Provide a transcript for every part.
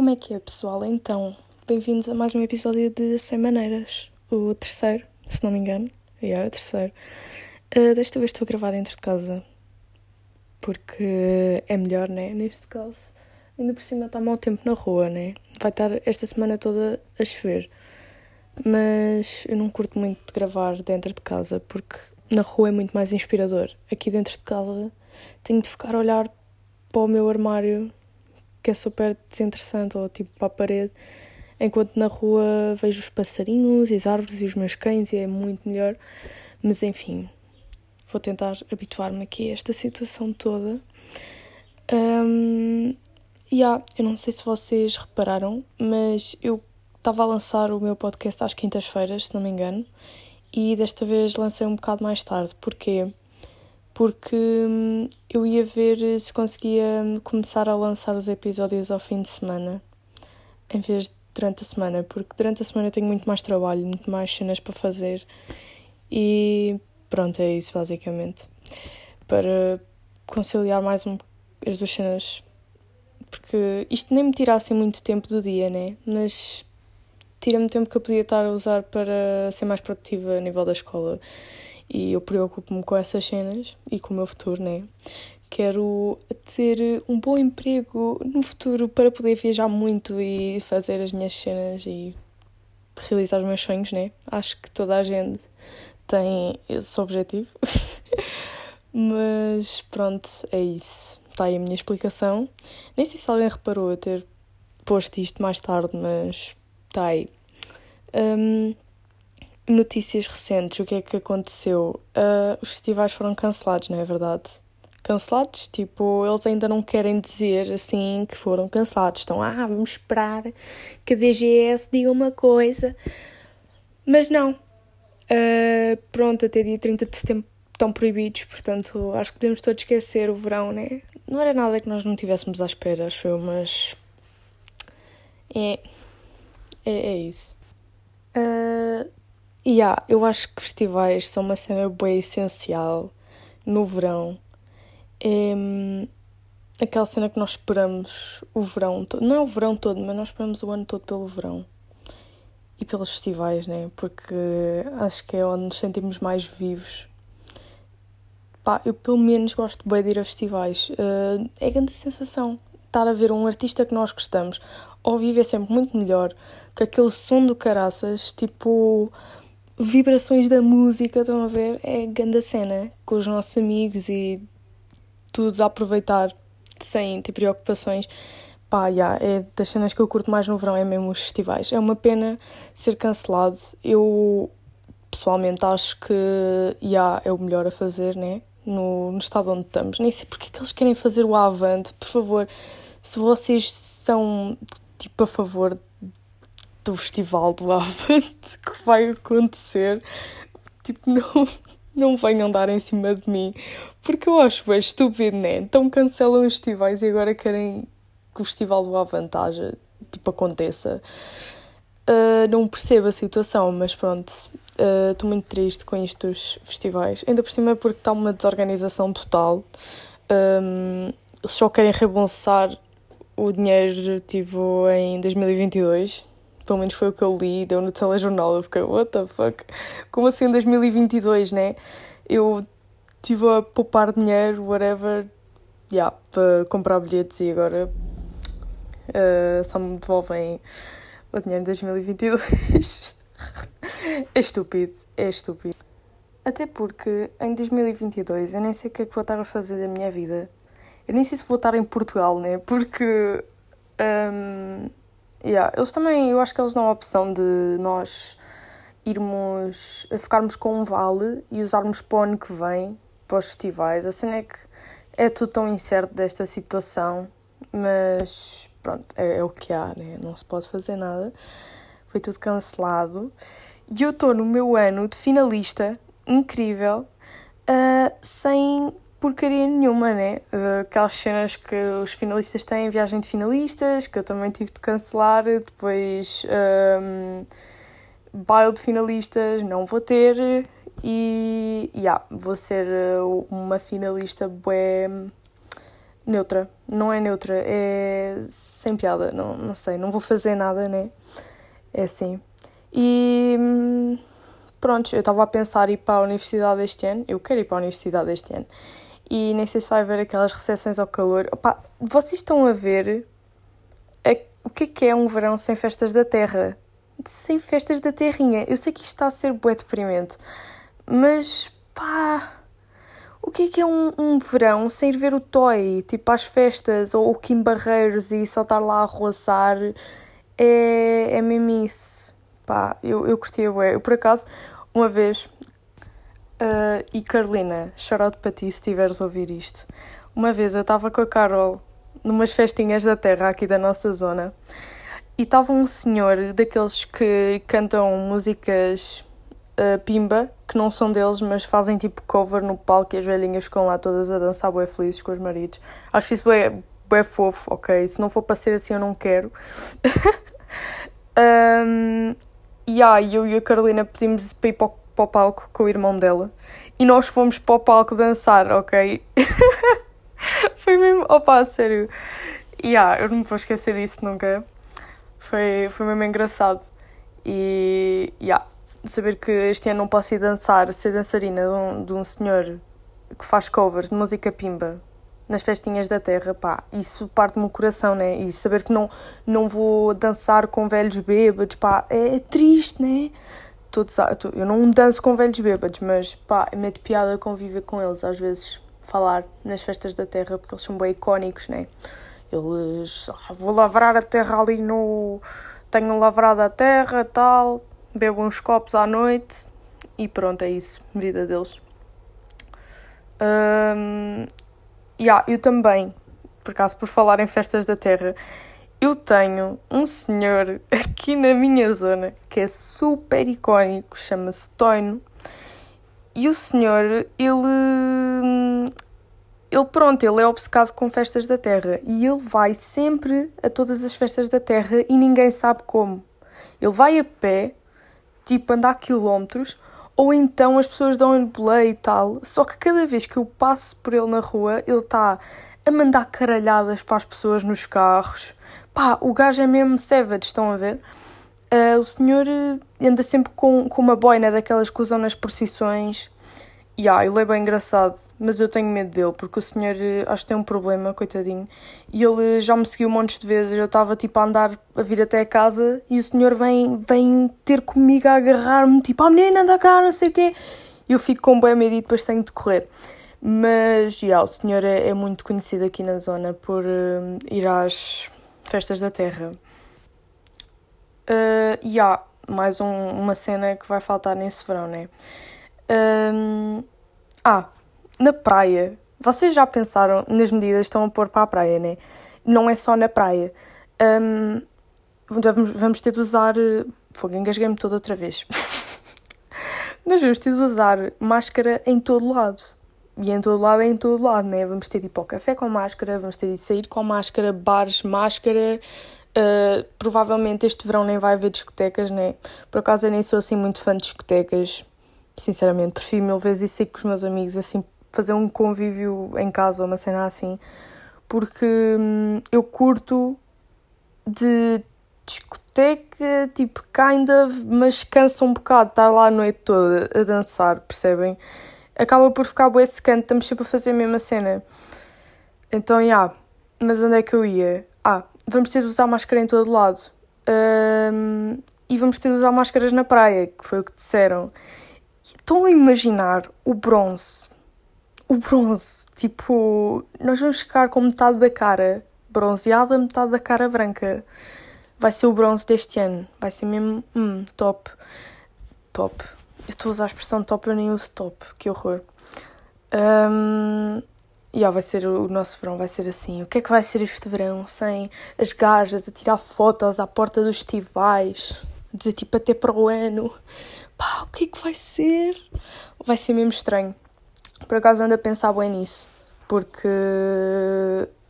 Como é que é, pessoal? Então, bem-vindos a mais um episódio de 100 Maneiras, o terceiro, se não me engano. É, yeah, o terceiro. Uh, desta vez estou a gravar dentro de casa, porque é melhor, né? Neste caso, ainda por cima está mau tempo na rua, né? Vai estar esta semana toda a chover. Mas eu não curto muito de gravar dentro de casa, porque na rua é muito mais inspirador. Aqui dentro de casa tenho de ficar a olhar para o meu armário que é super desinteressante, ou tipo para a parede, enquanto na rua vejo os passarinhos, as árvores e os meus cães e é muito melhor. Mas enfim, vou tentar habituar-me aqui a esta situação toda. Um, yeah, eu não sei se vocês repararam, mas eu estava a lançar o meu podcast às quintas-feiras, se não me engano, e desta vez lancei um bocado mais tarde. Porquê? Porque hum, eu ia ver se conseguia começar a lançar os episódios ao fim de semana, em vez de durante a semana, porque durante a semana eu tenho muito mais trabalho, muito mais cenas para fazer e pronto, é isso basicamente. Para conciliar mais um, as duas cenas, porque isto nem me tira assim muito tempo do dia, né? Mas tira-me tempo que eu podia estar a usar para ser mais produtiva a nível da escola e eu preocupo-me com essas cenas e com o meu futuro, né? Quero ter um bom emprego no futuro para poder viajar muito e fazer as minhas cenas e realizar os meus sonhos, né? Acho que toda a gente tem esse objetivo. Mas pronto, é isso. Está aí a minha explicação. Nem sei se alguém reparou eu ter posto isto mais tarde, mas está aí. Um, Notícias recentes, o que é que aconteceu? Uh, os festivais foram cancelados, não é verdade? Cancelados, tipo, eles ainda não querem dizer assim que foram cancelados. Estão, ah, vamos esperar que a DGS diga uma coisa. Mas não. Uh, pronto, até dia 30 de setembro estão proibidos, portanto, acho que podemos todos esquecer o verão, né? Não era nada que nós não tivéssemos à espera, acho eu, mas. É. É, é isso. Uh, e yeah, eu acho que festivais são uma cena bem essencial no verão. É aquela cena que nós esperamos o verão todo. Não é o verão todo, mas nós esperamos o ano todo pelo verão. E pelos festivais, né? Porque acho que é onde nos sentimos mais vivos. Pá, eu pelo menos gosto bem de ir a festivais. Uh, é grande sensação estar a ver um artista que nós gostamos. Ao vivo é sempre muito melhor que aquele som do caraças, tipo vibrações da música, estão a ver? É grande cena com os nossos amigos e tudo a aproveitar sem ter preocupações. Pá, yeah, é das cenas que eu curto mais no verão, é mesmo os festivais. É uma pena ser cancelado. Eu pessoalmente acho que yeah, é o melhor a fazer, né? No, no estado onde estamos. Nem sei porque é que eles querem fazer o avante. Por favor, se vocês são tipo a favor do Festival do Avante que vai acontecer, tipo, não, não venham dar em cima de mim, porque eu acho bem estúpido, né? Então cancelam os festivais e agora querem que o Festival do Avante haja, tipo, aconteça. Uh, não percebo a situação, mas pronto, ah, estou uh, muito triste com isto festivais. Ainda por cima porque está uma desorganização total. Um, eles só querem reembolsar o dinheiro tipo em 2022 pelo menos foi o que eu li, deu no telejornal. Eu fiquei, what the fuck? Como assim em 2022, né? Eu estive a poupar dinheiro, whatever, yeah, para comprar bilhetes e agora uh, só me devolvem o dinheiro em 2022. é estúpido, é estúpido. Até porque em 2022 eu nem sei o que é que vou estar a fazer da minha vida. Eu nem sei se vou estar em Portugal, né? Porque. Um, Yeah, eles também, eu acho que eles dão a opção de nós irmos, ficarmos com um vale e usarmos para o ano que vem, para os festivais. A cena é que é tudo tão incerto desta situação, mas pronto, é, é o que há, né? não se pode fazer nada. Foi tudo cancelado. E eu estou no meu ano de finalista, incrível, uh, sem porcaria nenhuma, né? Uh, aquelas cenas que os finalistas têm, viagem de finalistas, que eu também tive de cancelar, depois um, ehm, baile de finalistas, não vou ter, e yeah, vou ser uma finalista bué neutra. Não é neutra, é sem piada. Não, não sei, não vou fazer nada, né? É assim. E hum, pronto, eu estava a pensar ir para a universidade este ano. Eu quero ir para a universidade este ano. E nem sei se vai haver aquelas recessões ao calor. Opa, vocês estão a ver a, o que é que é um verão sem festas da terra? Sem festas da terrinha. Eu sei que isto está a ser bué deprimente. Mas pá o que é que é um, um verão sem ir ver o Toy, tipo às festas, ou o Kim Barreiros e só estar lá a roçar? É, é mesmo. Pá, eu, eu a Eu, por acaso, uma vez, uh, e Carolina, shout para ti se estiveres a ouvir isto. Uma vez eu estava com a Carol numas festinhas da terra aqui da nossa zona e estava um senhor daqueles que cantam músicas uh, pimba, que não são deles, mas fazem tipo cover no palco e as velhinhas ficam lá todas a dançar bué felizes com os maridos. Acho isso bué, bué fofo, ok? Se não for para ser assim eu não quero. um, e aí eu e a Carolina pedimos para ir para o, para o palco com o irmão dela e nós fomos para o palco dançar, ok? Foi mesmo, opa, sério. Yeah, eu não me vou esquecer disso nunca. Foi, foi mesmo engraçado. E, yeah, saber que este ano não posso ir dançar, ser dançarina de um, de um senhor que faz covers de música pimba nas festinhas da terra, pá, isso parte-me o coração, né? E saber que não, não vou dançar com velhos bêbados, pá, é triste, né? Todos, eu não danço com velhos bêbados, mas pá, é meio de piada conviver com eles, às vezes falar nas festas da terra, porque eles são bem icónicos, né? Eles, ah, vou lavrar a terra ali no. Tenho lavrado a terra, tal, bebo uns copos à noite e pronto, é isso, vida deles. Um, yeah, eu também, por acaso, por falar em festas da terra, eu tenho um senhor aqui na minha zona que é super icónico, chama-se Toino. E o senhor, ele. Ele, pronto, ele é obcecado com festas da terra e ele vai sempre a todas as festas da terra e ninguém sabe como. Ele vai a pé tipo andar quilómetros, ou então as pessoas dão-lhe boleia e tal. Só que cada vez que eu passo por ele na rua, ele está a mandar caralhadas para as pessoas nos carros. Pá, o gajo é mesmo savage, estão a ver? Uh, o senhor eh, anda sempre com, com uma boina daquelas que usam nas procissões Yeah, ele é bem engraçado, mas eu tenho medo dele porque o senhor eh, acho que tem um problema, coitadinho. E ele já me seguiu um monte de vezes. Eu estava tipo a andar a vir até a casa e o senhor vem, vem ter comigo a agarrar-me, tipo, ah menina, anda cá, não sei o quê. E eu fico com bem medo e depois tenho de correr. Mas, yeah, o senhor é, é muito conhecido aqui na zona por uh, ir às festas da terra. Uh, yeah, mais um, uma cena que vai faltar nesse verão, né? Um, ah, na praia. Vocês já pensaram nas medidas que estão a pôr para a praia, né? Não é só na praia. Um, vamos, vamos ter de usar. Fogo, engasguei-me toda outra vez. Nós vamos ter de usar máscara em todo lado. E em todo lado é em todo lado, né? Vamos ter de ir para o café com máscara, vamos ter de sair com máscara, bares, máscara. Uh, provavelmente este verão nem vai haver discotecas, né? Por acaso eu nem sou assim muito fã de discotecas sinceramente, prefiro mil vezes ir sair com os meus amigos, assim, fazer um convívio em casa uma cena assim, porque hum, eu curto de discoteca, tipo, kind of, mas cansa um bocado estar lá a noite toda a dançar, percebem? Acaba por ficar boa esse canto, estamos sempre a fazer a mesma cena. Então, já, yeah. mas onde é que eu ia? Ah, vamos ter de usar máscara em todo lado. Um, e vamos ter de usar máscaras na praia, que foi o que disseram. Estão a imaginar o bronze. O bronze. Tipo, nós vamos ficar com metade da cara bronzeada, metade da cara branca. Vai ser o bronze deste ano. Vai ser mesmo hum, top. Top. Eu estou a usar a expressão top, eu nem uso top. Que horror. Um, yeah, vai ser o nosso verão, vai ser assim. O que é que vai ser este verão sem as gajas a tirar fotos à porta dos festivais? Dizer tipo até para o ano pá, o que é que vai ser? Vai ser mesmo estranho. Por acaso ando a pensar bem nisso, porque,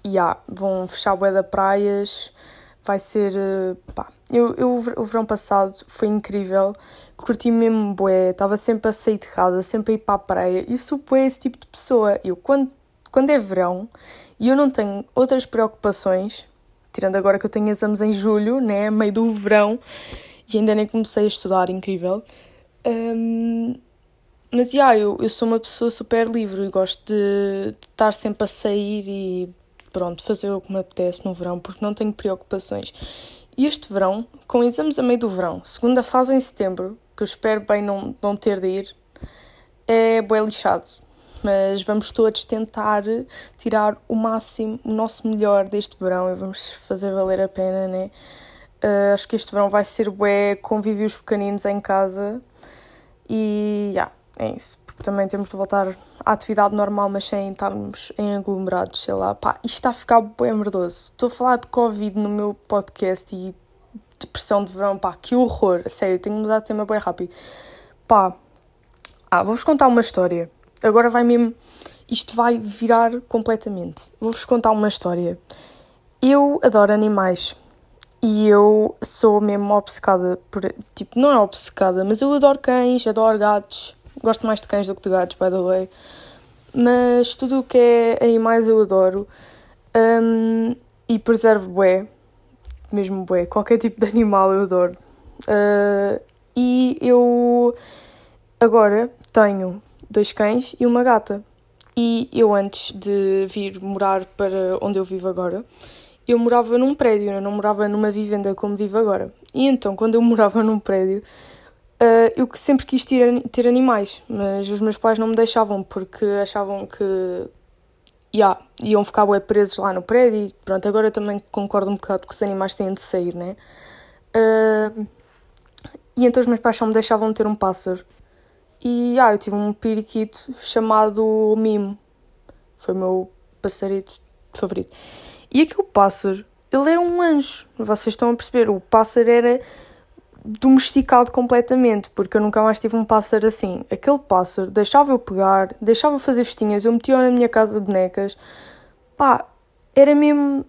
já, yeah, vão fechar bué da praias, vai ser, pá, eu, eu, o verão passado foi incrível, curti mesmo bué, estava sempre a sair de casa, sempre a ir para a praia, e sou esse tipo de pessoa, eu quando quando é verão e eu não tenho outras preocupações, tirando agora que eu tenho exames em julho, né, meio do verão, e ainda nem comecei a estudar, incrível. Um, mas, já, yeah, eu, eu sou uma pessoa super livre e gosto de, de estar sempre a sair e, pronto, fazer o que me apetece no verão, porque não tenho preocupações. E este verão, com exames a meio do verão, segunda fase em setembro, que eu espero bem não, não ter de ir, é bem lixado. Mas vamos todos tentar tirar o máximo, o nosso melhor deste verão e vamos fazer valer a pena, né? Uh, acho que este verão vai ser bué convívios pequeninos em casa e já, yeah, é isso. Também temos de voltar à atividade normal, mas sem estarmos em aglomerados, sei lá. Pá, isto está a ficar bué merdoso. Estou a falar de Covid no meu podcast e depressão de verão, pá, que horror. Sério, tenho que mudar de tema bem rápido. Pá, ah, vou-vos contar uma história. Agora vai mesmo. Isto vai virar completamente. Vou-vos contar uma história. Eu adoro animais. E eu sou mesmo obcecada por. Tipo, não é obcecada, mas eu adoro cães, adoro gatos. Gosto mais de cães do que de gatos, by the way. Mas tudo o que é animais eu adoro. Um, e preservo bué. Mesmo bué. Qualquer tipo de animal eu adoro. Uh, e eu agora tenho dois cães e uma gata. E eu, antes de vir morar para onde eu vivo agora, eu morava num prédio, eu não morava numa vivenda como vivo agora. E então, quando eu morava num prédio, uh, eu sempre quis ter, ter animais, mas os meus pais não me deixavam porque achavam que yeah, iam ficar bem presos lá no prédio. E pronto, agora eu também concordo um bocado que os animais têm de sair, né? Uh, e então os meus pais só me deixavam ter um pássaro. E ah, eu tive um periquito chamado Mimo. Foi o meu passarito favorito. E aquele pássaro, ele era um anjo. Vocês estão a perceber? O pássaro era domesticado completamente, porque eu nunca mais tive um pássaro assim. Aquele pássaro deixava eu pegar, deixava eu fazer festinhas, eu metia-o na minha casa de bonecas. Pá, era mesmo.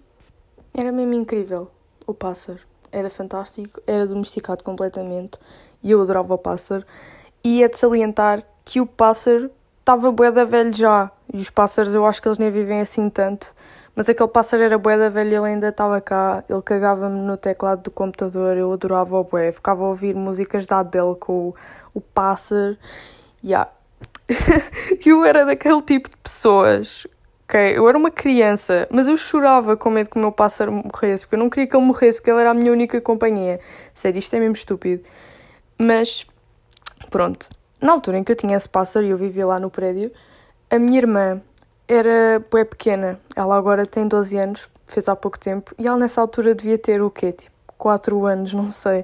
Era mesmo incrível o pássaro. Era fantástico, era domesticado completamente e eu adorava o pássaro. E é de salientar que o pássaro estava bué da velho já. E os pássaros eu acho que eles nem vivem assim tanto. Mas aquele pássaro era bué da velha, ele ainda estava cá, ele cagava-me no teclado do computador, eu adorava o bué, ficava a ouvir músicas da Adele com o, o pássaro, yeah. eu era daquele tipo de pessoas, ok? Eu era uma criança, mas eu chorava com medo que o meu pássaro morresse, porque eu não queria que ele morresse, porque ele era a minha única companhia. Sério, isto é mesmo estúpido. Mas, pronto, na altura em que eu tinha esse pássaro e eu vivia lá no prédio, a minha irmã era bué pequena. Ela agora tem 12 anos, fez há pouco tempo, e ela nessa altura devia ter o quê? Tipo, 4 anos, não sei.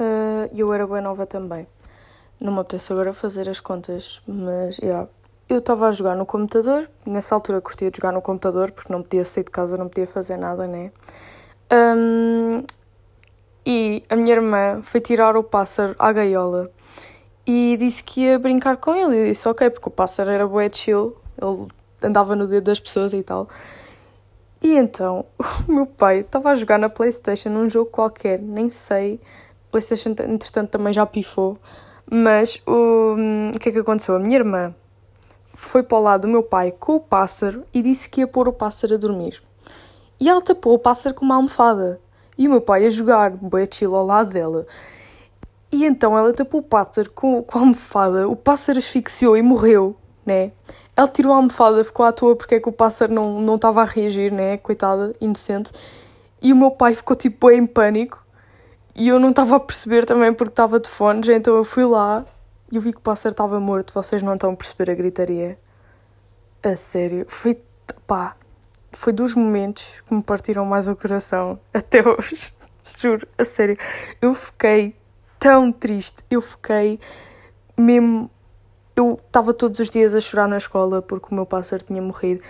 Uh, eu era bué nova também. Não me apetece agora fazer as contas, mas, yeah. Eu estava a jogar no computador, nessa altura curtia de jogar no computador, porque não podia sair de casa, não podia fazer nada, né? Um, e a minha irmã foi tirar o pássaro à gaiola e disse que ia brincar com ele. Eu disse ok, porque o pássaro era bué chill, ele andava no dedo das pessoas e tal. E então, o meu pai estava a jogar na PlayStation num jogo qualquer, nem sei. PlayStation, entretanto, também já pifou. Mas o, o que é que aconteceu? A minha irmã foi para o lado do meu pai com o pássaro e disse que ia pôr o pássaro a dormir. E ela tapou o pássaro com uma almofada. E o meu pai a jogar, bem ao lado dela. E então ela tapou o pássaro com, com a almofada, o pássaro asfixiou e morreu, né? Ela tirou a almofada, ficou à toa porque é que o pássaro não, não estava a reagir, né? Coitada, inocente. E o meu pai ficou tipo em pânico. E eu não estava a perceber também porque estava de fones, então eu fui lá e eu vi que o pássaro estava morto. Vocês não estão a perceber a gritaria. A sério, foi. pá. Foi dos momentos que me partiram mais o coração até hoje. Juro, a sério. Eu fiquei tão triste. Eu fiquei mesmo eu estava todos os dias a chorar na escola porque o meu pássaro tinha morrido.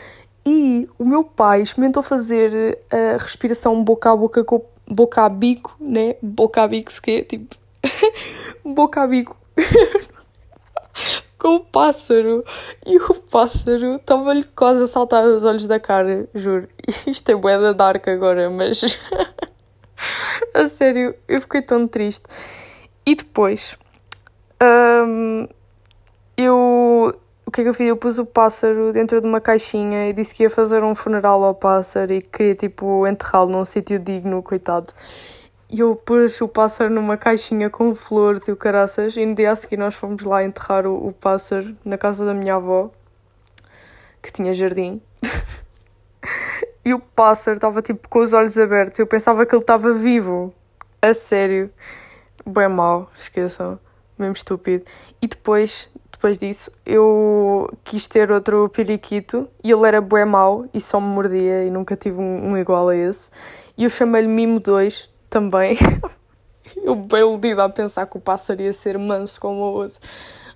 E o meu pai experimentou fazer a respiração boca a boca boca a bico, né? Boca a bico, é tipo. boca a bico. com o pássaro. E o pássaro estava-lhe quase a saltar os olhos da cara, juro. Isto é bué da dark agora, mas. a sério, eu fiquei tão triste. E depois. Um, que é que eu fiz? Eu pus o pássaro dentro de uma caixinha e disse que ia fazer um funeral ao pássaro e queria, tipo, enterrá-lo num sítio digno, coitado. E eu pus o pássaro numa caixinha com flores e o caraças. E no dia a seguir nós fomos lá enterrar o, o pássaro na casa da minha avó, que tinha jardim. e o pássaro estava tipo com os olhos abertos. Eu pensava que ele estava vivo. A sério. Bem mau, esqueçam. Mesmo estúpido. E depois depois disso, eu quis ter outro periquito e ele era bué mau e só me mordia e nunca tive um, um igual a esse. E eu chamei-lhe Mimo 2 também. eu bem iludida a pensar que o pássaro ia ser manso como o outro.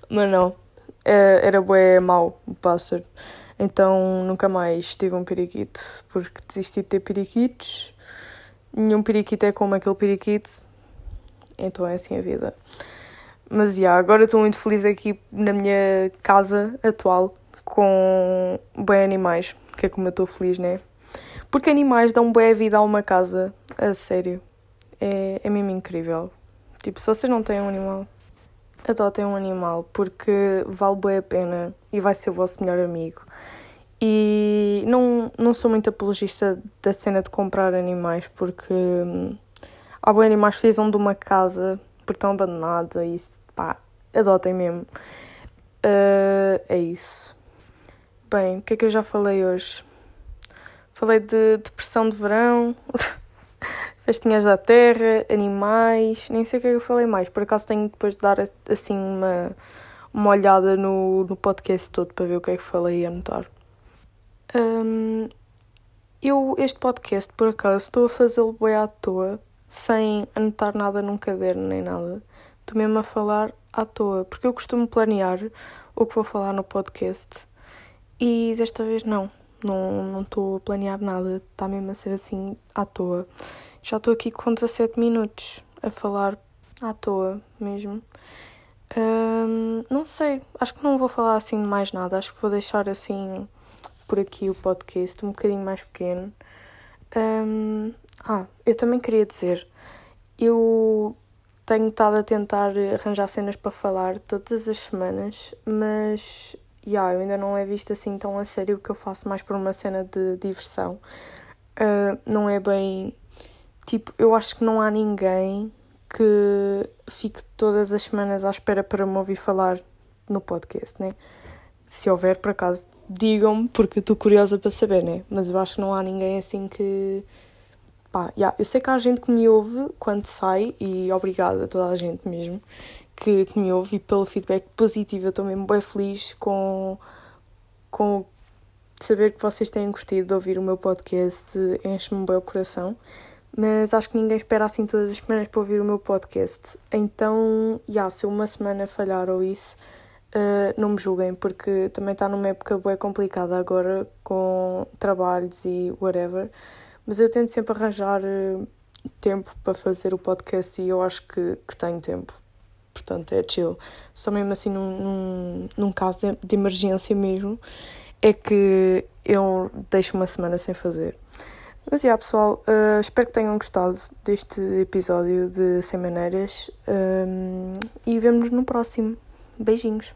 Mas não, é, era bué mau o pássaro. Então nunca mais tive um periquito, porque desisti de ter periquitos. Nenhum periquito é como aquele periquito. Então é assim a vida. Mas já, yeah, agora estou muito feliz aqui na minha casa atual com bem animais, que é como eu estou feliz, né? Porque animais dão boa vida a uma casa, a sério. É, é mesmo incrível. Tipo, se vocês não têm um animal, adotem um animal, porque vale bem a pena e vai ser o vosso melhor amigo. E não, não sou muito apologista da cena de comprar animais, porque hum, há bem animais que precisam de uma casa porque estão abandonados e isso, pá, adotem mesmo. Uh, é isso. Bem, o que é que eu já falei hoje? Falei de depressão de verão, festinhas da terra, animais, nem sei o que é que eu falei mais. Por acaso tenho depois de dar assim uma, uma olhada no, no podcast todo para ver o que é que falei e anotar. Um, eu, este podcast, por acaso, estou a fazê-lo bem à toa sem anotar nada num caderno nem nada. Estou mesmo a falar à toa, porque eu costumo planear o que vou falar no podcast e desta vez não. Não estou a planear nada, está mesmo a ser assim à toa. Já estou aqui com 17 minutos a falar à toa mesmo. Não sei, acho que não vou falar assim de mais nada. Acho que vou deixar assim por aqui o podcast um bocadinho mais pequeno. Ah, eu também queria dizer, eu tenho estado a tentar arranjar cenas para falar todas as semanas, mas yeah, eu ainda não é visto assim tão a sério que eu faço mais por uma cena de diversão. Uh, não é bem. Tipo, eu acho que não há ninguém que fique todas as semanas à espera para me ouvir falar no podcast, né? Se houver, por acaso, digam-me, porque estou curiosa para saber, né? Mas eu acho que não há ninguém assim que pá, yeah, eu sei que há gente que me ouve quando sai e obrigada a toda a gente mesmo que, que me ouve e pelo feedback positivo. Eu estou mesmo bem feliz com, com saber que vocês têm curtido de ouvir o meu podcast, enche-me bem o coração. Mas acho que ninguém espera assim todas as semanas para ouvir o meu podcast. Então, yeah, se uma semana falhar ou isso, uh, não me julguem, porque também está numa época bem complicada agora com trabalhos e whatever. Mas eu tento sempre arranjar eh, tempo para fazer o podcast e eu acho que, que tenho tempo. Portanto, é chill. Só mesmo assim, num, num, num caso de emergência mesmo, é que eu deixo uma semana sem fazer. Mas, yeah, pessoal, uh, espero que tenham gostado deste episódio de Sem Maneiras um, e vemo-nos no próximo. Beijinhos!